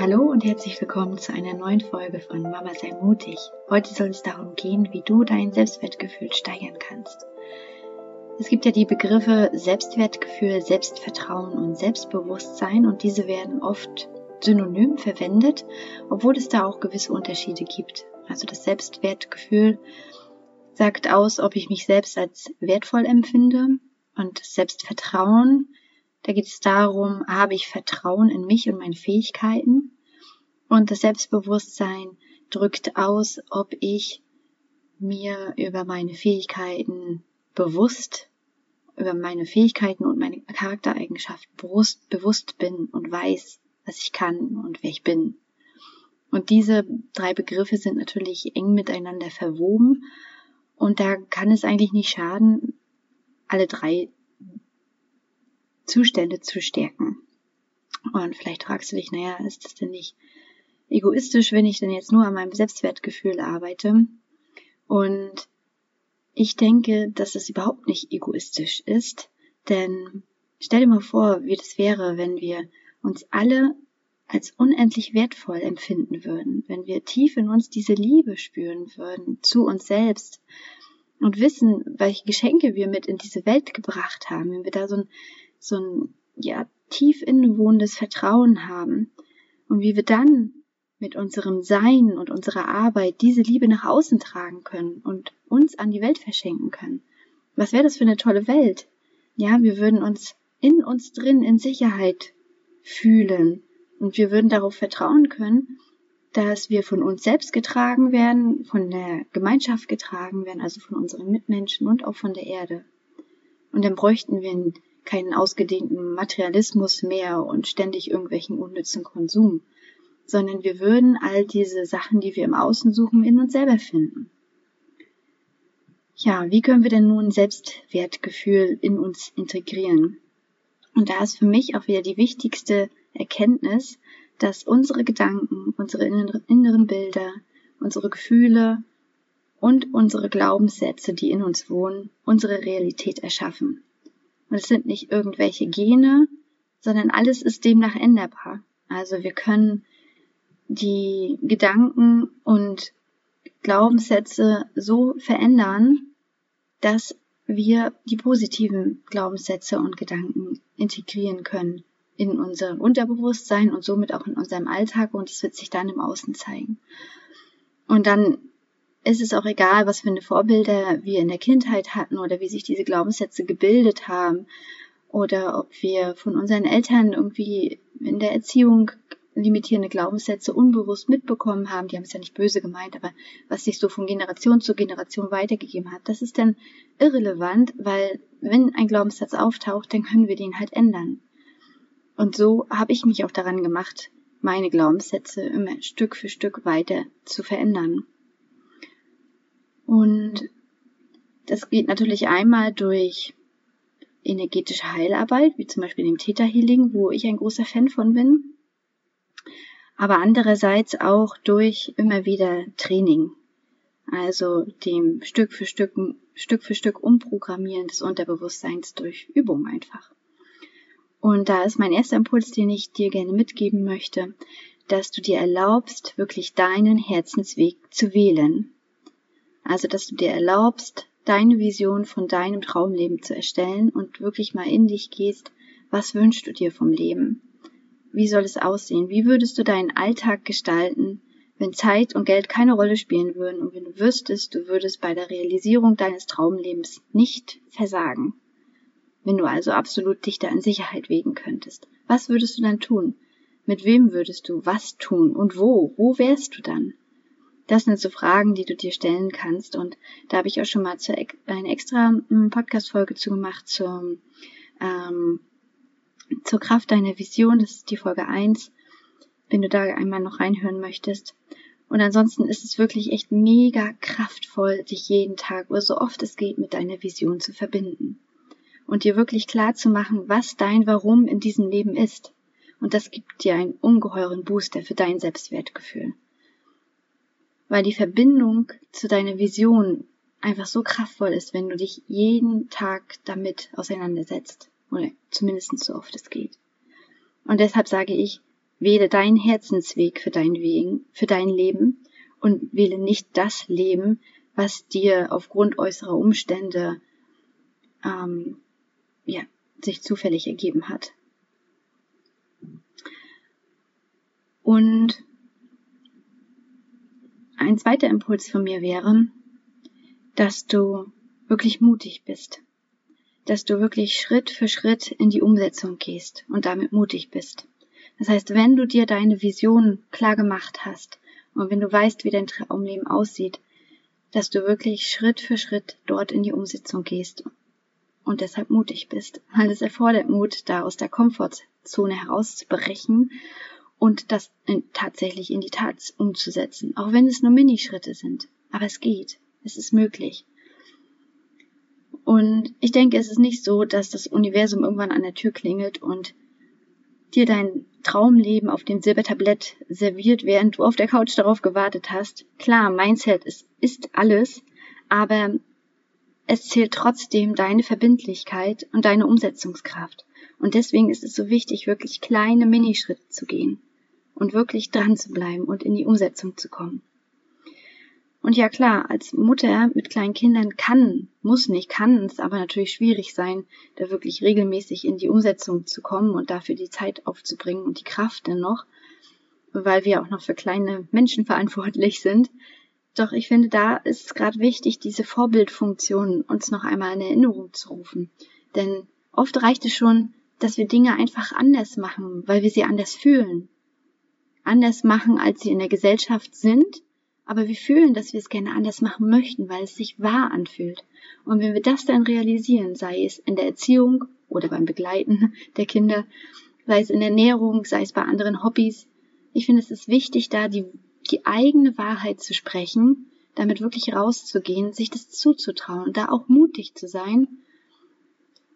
Hallo und herzlich willkommen zu einer neuen Folge von Mama sei mutig. Heute soll es darum gehen, wie du dein Selbstwertgefühl steigern kannst. Es gibt ja die Begriffe Selbstwertgefühl, Selbstvertrauen und Selbstbewusstsein und diese werden oft synonym verwendet, obwohl es da auch gewisse Unterschiede gibt. Also das Selbstwertgefühl sagt aus, ob ich mich selbst als wertvoll empfinde und das Selbstvertrauen da geht es darum, habe ich Vertrauen in mich und meine Fähigkeiten? Und das Selbstbewusstsein drückt aus, ob ich mir über meine Fähigkeiten bewusst, über meine Fähigkeiten und meine Charaktereigenschaften bewusst, bewusst bin und weiß, was ich kann und wer ich bin. Und diese drei Begriffe sind natürlich eng miteinander verwoben und da kann es eigentlich nicht schaden, alle drei Zustände zu stärken. Und vielleicht fragst du dich, naja, ist das denn nicht egoistisch, wenn ich denn jetzt nur an meinem Selbstwertgefühl arbeite? Und ich denke, dass es überhaupt nicht egoistisch ist, denn stell dir mal vor, wie das wäre, wenn wir uns alle als unendlich wertvoll empfinden würden, wenn wir tief in uns diese Liebe spüren würden zu uns selbst und wissen, welche Geschenke wir mit in diese Welt gebracht haben, wenn wir da so ein so ein ja, tief innewohnendes Vertrauen haben und wie wir dann mit unserem Sein und unserer Arbeit diese Liebe nach außen tragen können und uns an die Welt verschenken können. Was wäre das für eine tolle Welt? Ja, wir würden uns in uns drin in Sicherheit fühlen und wir würden darauf vertrauen können, dass wir von uns selbst getragen werden, von der Gemeinschaft getragen werden, also von unseren Mitmenschen und auch von der Erde. Und dann bräuchten wir keinen ausgedehnten Materialismus mehr und ständig irgendwelchen unnützen Konsum, sondern wir würden all diese Sachen, die wir im Außen suchen, in uns selber finden. Ja, wie können wir denn nun Selbstwertgefühl in uns integrieren? Und da ist für mich auch wieder die wichtigste Erkenntnis, dass unsere Gedanken, unsere inneren Bilder, unsere Gefühle und unsere Glaubenssätze, die in uns wohnen, unsere Realität erschaffen. Und es sind nicht irgendwelche Gene, sondern alles ist demnach änderbar. Also wir können die Gedanken und Glaubenssätze so verändern, dass wir die positiven Glaubenssätze und Gedanken integrieren können in unser Unterbewusstsein und somit auch in unserem Alltag und es wird sich dann im Außen zeigen. Und dann ist es auch egal, was für eine Vorbilder wir in der Kindheit hatten oder wie sich diese Glaubenssätze gebildet haben oder ob wir von unseren Eltern irgendwie in der Erziehung limitierende Glaubenssätze unbewusst mitbekommen haben, die haben es ja nicht böse gemeint, aber was sich so von Generation zu Generation weitergegeben hat, das ist dann irrelevant, weil wenn ein Glaubenssatz auftaucht, dann können wir den halt ändern. Und so habe ich mich auch daran gemacht, meine Glaubenssätze immer Stück für Stück weiter zu verändern. Und das geht natürlich einmal durch energetische Heilarbeit, wie zum Beispiel dem Theta Healing, wo ich ein großer Fan von bin. Aber andererseits auch durch immer wieder Training. Also dem Stück für Stück, Stück für Stück Umprogrammieren des Unterbewusstseins durch Übung einfach. Und da ist mein erster Impuls, den ich dir gerne mitgeben möchte, dass du dir erlaubst, wirklich deinen Herzensweg zu wählen also, dass du dir erlaubst, deine Vision von deinem Traumleben zu erstellen und wirklich mal in dich gehst, was wünschst du dir vom Leben? Wie soll es aussehen? Wie würdest du deinen Alltag gestalten, wenn Zeit und Geld keine Rolle spielen würden und wenn du wüsstest, du würdest bei der Realisierung deines Traumlebens nicht versagen? Wenn du also absolut dich da in Sicherheit wägen könntest, was würdest du dann tun? Mit wem würdest du was tun und wo? Wo wärst du dann? Das sind so Fragen, die du dir stellen kannst. Und da habe ich auch schon mal zu, eine extra hm, Podcast-Folge zugemacht zum, ähm, zur Kraft deiner Vision. Das ist die Folge 1, wenn du da einmal noch reinhören möchtest. Und ansonsten ist es wirklich echt mega kraftvoll, dich jeden Tag oder so oft es geht mit deiner Vision zu verbinden. Und dir wirklich klar zu machen, was dein Warum in diesem Leben ist. Und das gibt dir einen ungeheuren Booster für dein Selbstwertgefühl weil die Verbindung zu deiner Vision einfach so kraftvoll ist, wenn du dich jeden Tag damit auseinandersetzt. Oder zumindest so oft es geht. Und deshalb sage ich, wähle deinen Herzensweg für dein, Wegen, für dein Leben und wähle nicht das Leben, was dir aufgrund äußerer Umstände ähm, ja, sich zufällig ergeben hat. Und ein zweiter Impuls von mir wäre, dass du wirklich mutig bist, dass du wirklich Schritt für Schritt in die Umsetzung gehst und damit mutig bist. Das heißt, wenn du dir deine Vision klar gemacht hast und wenn du weißt, wie dein Traumleben aussieht, dass du wirklich Schritt für Schritt dort in die Umsetzung gehst und deshalb mutig bist, weil es erfordert Mut, da aus der Komfortzone herauszubrechen und das in, tatsächlich in die Tat umzusetzen, auch wenn es nur Minischritte sind. Aber es geht, es ist möglich. Und ich denke, es ist nicht so, dass das Universum irgendwann an der Tür klingelt und dir dein Traumleben auf dem Silbertablett serviert, während du auf der Couch darauf gewartet hast. Klar, Mindset ist, ist alles, aber es zählt trotzdem deine Verbindlichkeit und deine Umsetzungskraft. Und deswegen ist es so wichtig, wirklich kleine Minischritte zu gehen und wirklich dran zu bleiben und in die Umsetzung zu kommen. Und ja klar, als Mutter mit kleinen Kindern kann, muss nicht, kann es aber natürlich schwierig sein, da wirklich regelmäßig in die Umsetzung zu kommen und dafür die Zeit aufzubringen und die Kraft dennoch, weil wir auch noch für kleine Menschen verantwortlich sind. Doch ich finde, da ist es gerade wichtig, diese Vorbildfunktion uns noch einmal in Erinnerung zu rufen. Denn oft reicht es schon, dass wir Dinge einfach anders machen, weil wir sie anders fühlen. Anders machen, als sie in der Gesellschaft sind aber wir fühlen, dass wir es gerne anders machen möchten, weil es sich wahr anfühlt. Und wenn wir das dann realisieren, sei es in der Erziehung oder beim Begleiten der Kinder, sei es in der Ernährung, sei es bei anderen Hobbys, ich finde, es ist wichtig, da die, die eigene Wahrheit zu sprechen, damit wirklich rauszugehen, sich das zuzutrauen, da auch mutig zu sein.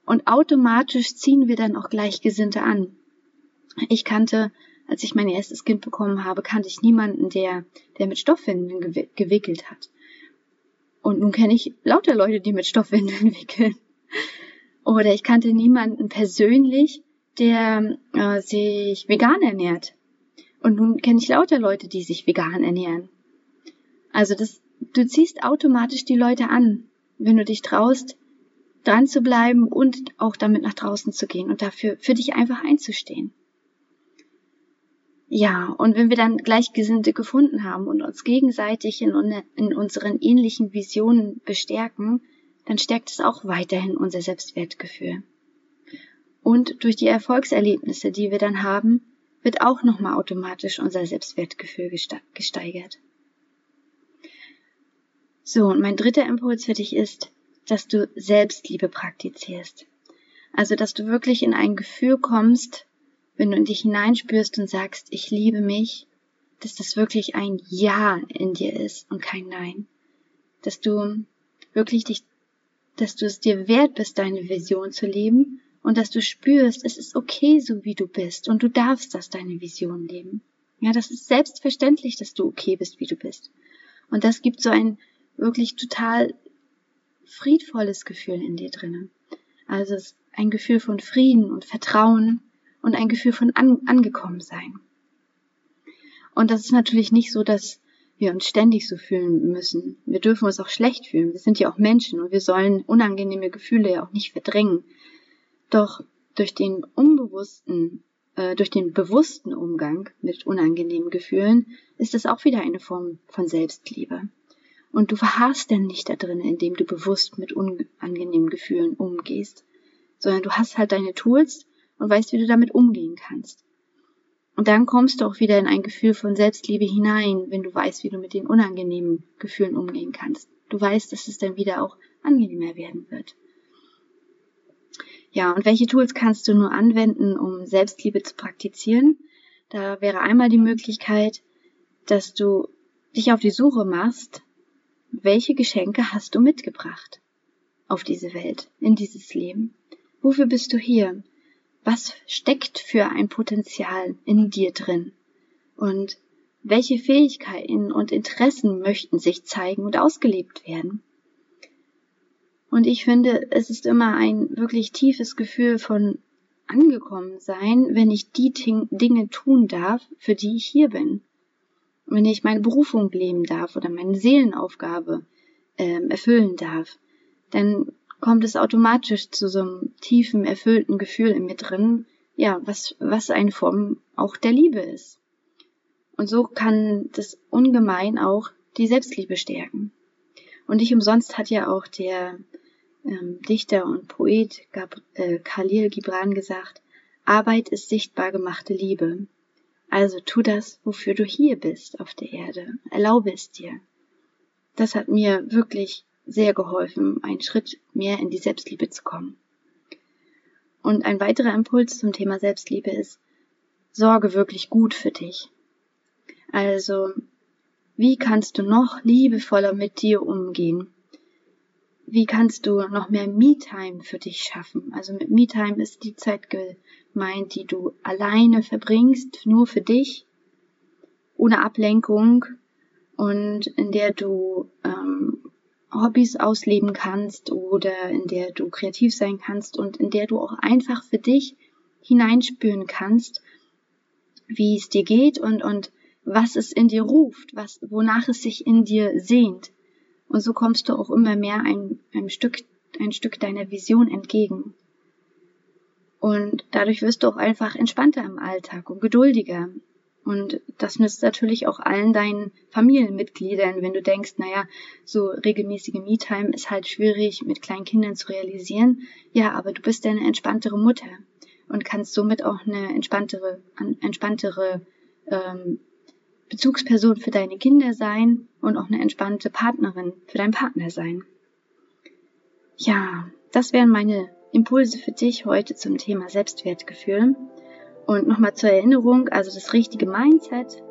Und automatisch ziehen wir dann auch Gleichgesinnte an. Ich kannte als ich mein erstes Kind bekommen habe, kannte ich niemanden, der, der mit Stoffwindeln gewickelt hat. Und nun kenne ich lauter Leute, die mit Stoffwindeln wickeln. Oder ich kannte niemanden persönlich, der äh, sich vegan ernährt. Und nun kenne ich lauter Leute, die sich vegan ernähren. Also das, du ziehst automatisch die Leute an, wenn du dich traust, dran zu bleiben und auch damit nach draußen zu gehen und dafür für dich einfach einzustehen. Ja, und wenn wir dann Gleichgesinnte gefunden haben und uns gegenseitig in, in unseren ähnlichen Visionen bestärken, dann stärkt es auch weiterhin unser Selbstwertgefühl. Und durch die Erfolgserlebnisse, die wir dann haben, wird auch nochmal automatisch unser Selbstwertgefühl gesteigert. So, und mein dritter Impuls für dich ist, dass du Selbstliebe praktizierst. Also, dass du wirklich in ein Gefühl kommst, wenn du in dich hineinspürst und sagst, ich liebe mich, dass das wirklich ein Ja in dir ist und kein Nein. Dass du wirklich dich, dass du es dir wert bist, deine Vision zu leben und dass du spürst, es ist okay, so wie du bist und du darfst das deine Vision leben. Ja, das ist selbstverständlich, dass du okay bist, wie du bist. Und das gibt so ein wirklich total friedvolles Gefühl in dir drinnen. Also ein Gefühl von Frieden und Vertrauen und ein Gefühl von an, angekommen sein. Und das ist natürlich nicht so, dass wir uns ständig so fühlen müssen. Wir dürfen uns auch schlecht fühlen. Wir sind ja auch Menschen und wir sollen unangenehme Gefühle ja auch nicht verdrängen. Doch durch den unbewussten, äh, durch den bewussten Umgang mit unangenehmen Gefühlen ist es auch wieder eine Form von Selbstliebe. Und du verharrst denn nicht da drin, indem du bewusst mit unangenehmen Gefühlen umgehst, sondern du hast halt deine Tools und weißt, wie du damit umgehen kannst. Und dann kommst du auch wieder in ein Gefühl von Selbstliebe hinein, wenn du weißt, wie du mit den unangenehmen Gefühlen umgehen kannst. Du weißt, dass es dann wieder auch angenehmer werden wird. Ja, und welche Tools kannst du nur anwenden, um Selbstliebe zu praktizieren? Da wäre einmal die Möglichkeit, dass du dich auf die Suche machst, welche Geschenke hast du mitgebracht auf diese Welt, in dieses Leben? Wofür bist du hier? Was steckt für ein Potenzial in dir drin und welche Fähigkeiten und Interessen möchten sich zeigen und ausgelebt werden. Und ich finde, es ist immer ein wirklich tiefes Gefühl von angekommen sein, wenn ich die Dinge tun darf, für die ich hier bin. Wenn ich meine Berufung leben darf oder meine Seelenaufgabe ähm, erfüllen darf, dann kommt es automatisch zu so einem tiefen, erfüllten Gefühl in mir drin, ja, was, was eine Form auch der Liebe ist. Und so kann das ungemein auch die Selbstliebe stärken. Und nicht umsonst hat ja auch der ähm, Dichter und Poet Gab äh, Khalil Gibran gesagt, Arbeit ist sichtbar gemachte Liebe. Also tu das, wofür du hier bist auf der Erde. Erlaube es dir. Das hat mir wirklich sehr geholfen, einen Schritt mehr in die Selbstliebe zu kommen. Und ein weiterer Impuls zum Thema Selbstliebe ist, sorge wirklich gut für dich. Also, wie kannst du noch liebevoller mit dir umgehen? Wie kannst du noch mehr Me-Time für dich schaffen? Also mit Me-Time ist die Zeit gemeint, die du alleine verbringst, nur für dich, ohne Ablenkung und in der du ähm, Hobbys ausleben kannst oder in der du kreativ sein kannst und in der du auch einfach für dich hineinspüren kannst, wie es dir geht und, und was es in dir ruft, was, wonach es sich in dir sehnt. Und so kommst du auch immer mehr ein, ein Stück, ein Stück deiner Vision entgegen. Und dadurch wirst du auch einfach entspannter im Alltag und geduldiger und das nützt natürlich auch allen deinen Familienmitgliedern, wenn du denkst, naja, so regelmäßige Me-Time ist halt schwierig mit kleinen Kindern zu realisieren. Ja, aber du bist ja eine entspanntere Mutter und kannst somit auch eine entspanntere, entspanntere ähm, Bezugsperson für deine Kinder sein und auch eine entspannte Partnerin für deinen Partner sein. Ja, das wären meine Impulse für dich heute zum Thema Selbstwertgefühl. Und nochmal zur Erinnerung, also das richtige Mindset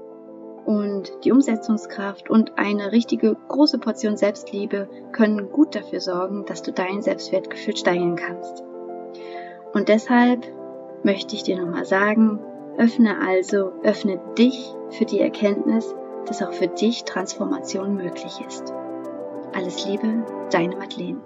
und die Umsetzungskraft und eine richtige große Portion Selbstliebe können gut dafür sorgen, dass du dein Selbstwertgefühl steigern kannst. Und deshalb möchte ich dir nochmal sagen, öffne also, öffne dich für die Erkenntnis, dass auch für dich Transformation möglich ist. Alles Liebe, deine Madeleine.